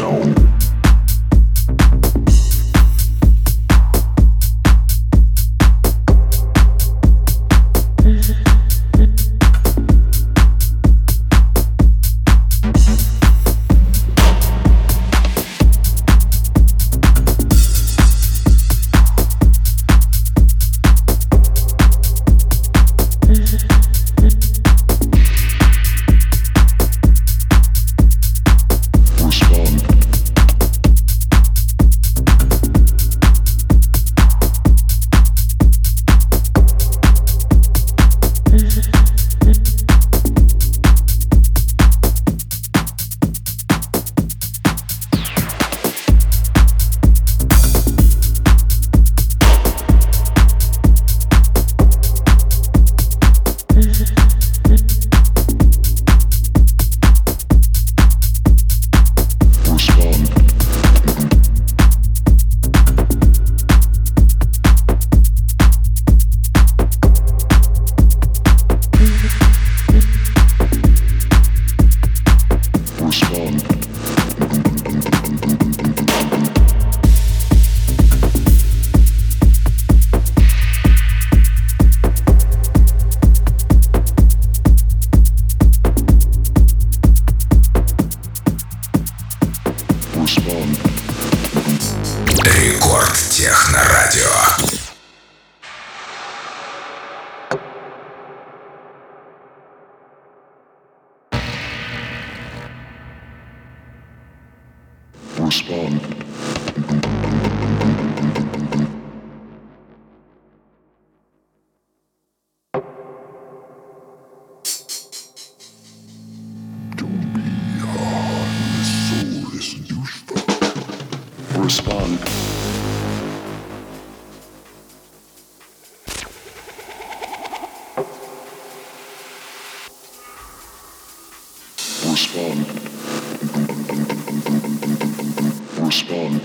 Техника молодежи. Микс Respond. Respond.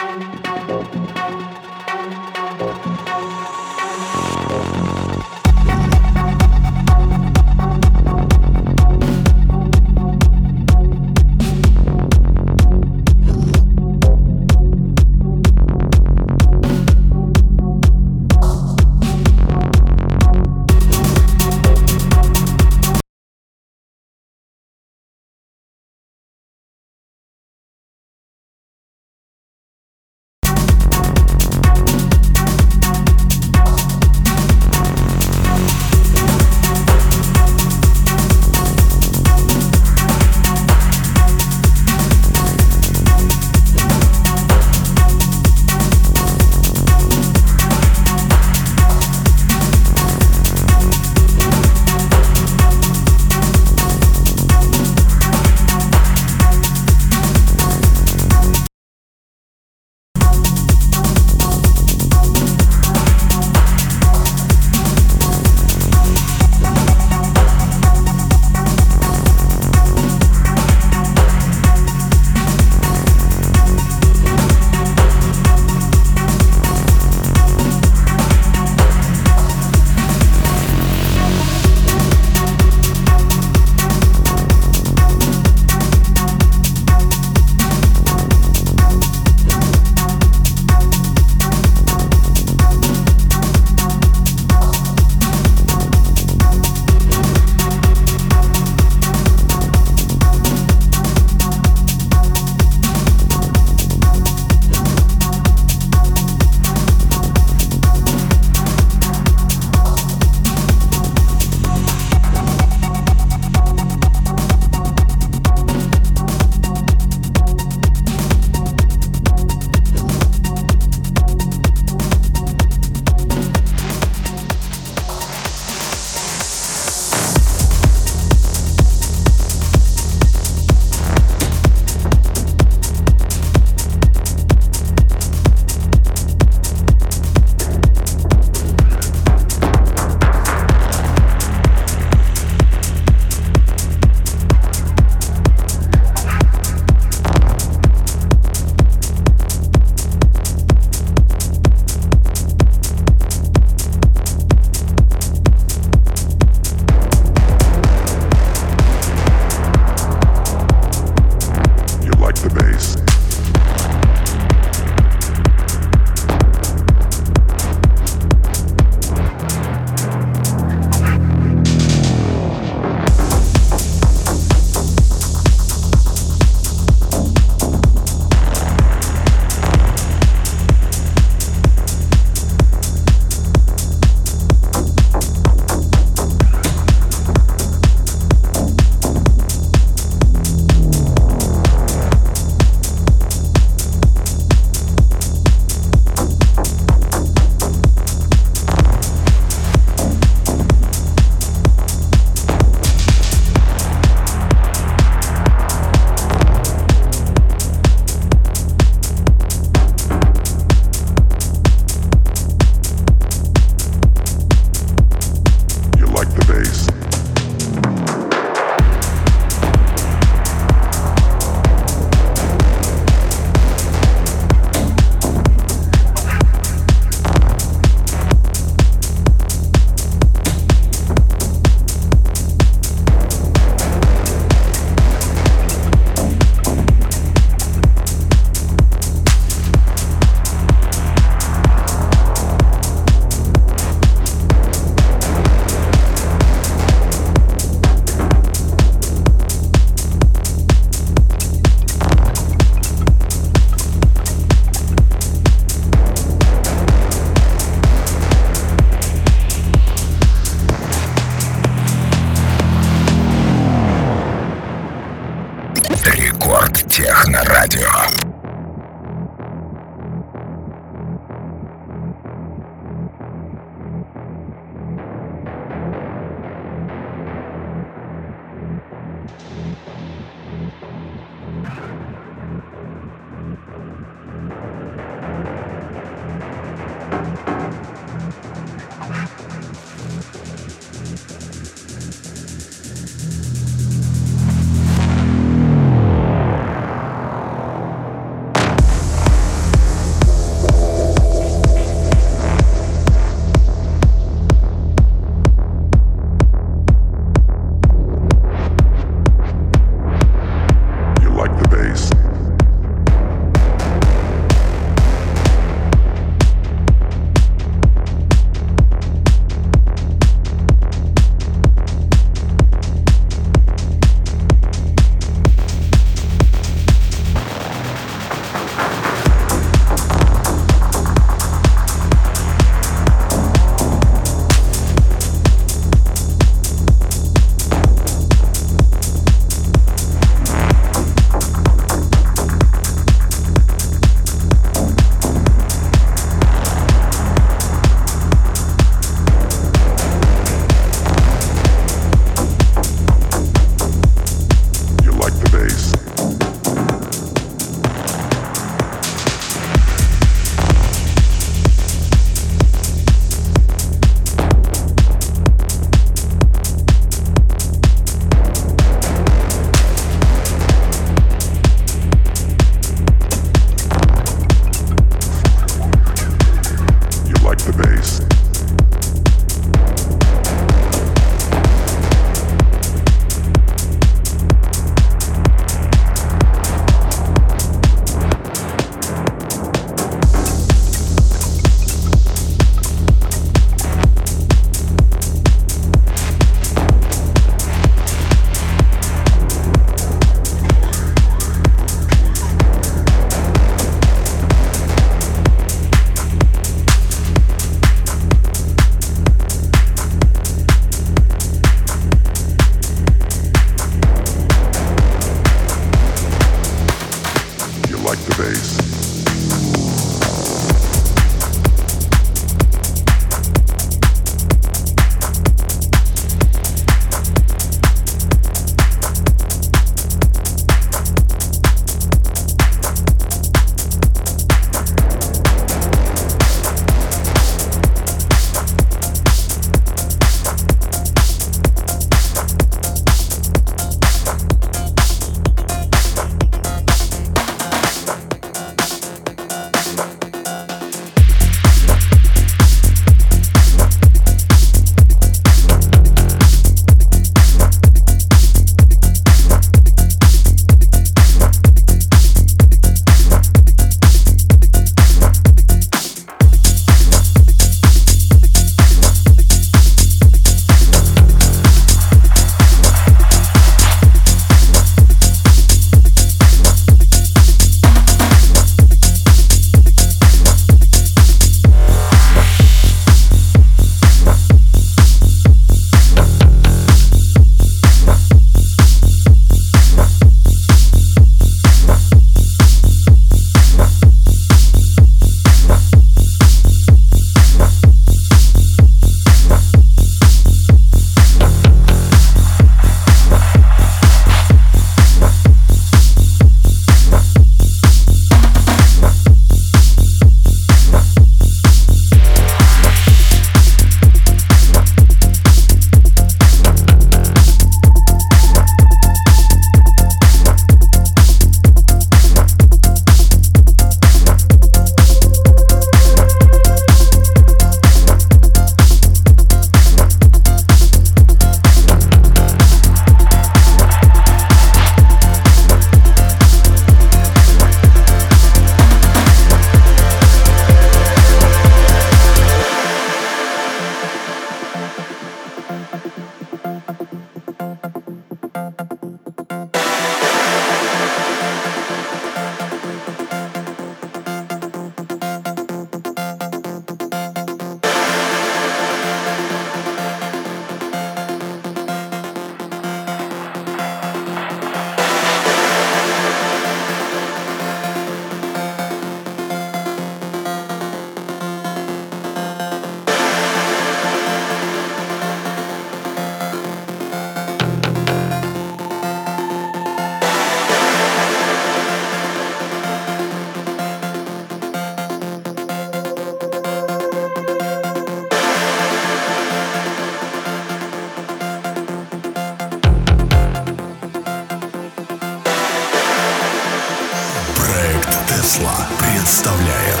Масло представляет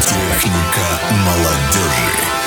Техника молодежи.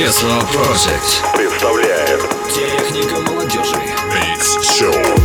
Tesla Project представляет. Техника молодежи. Beats Show.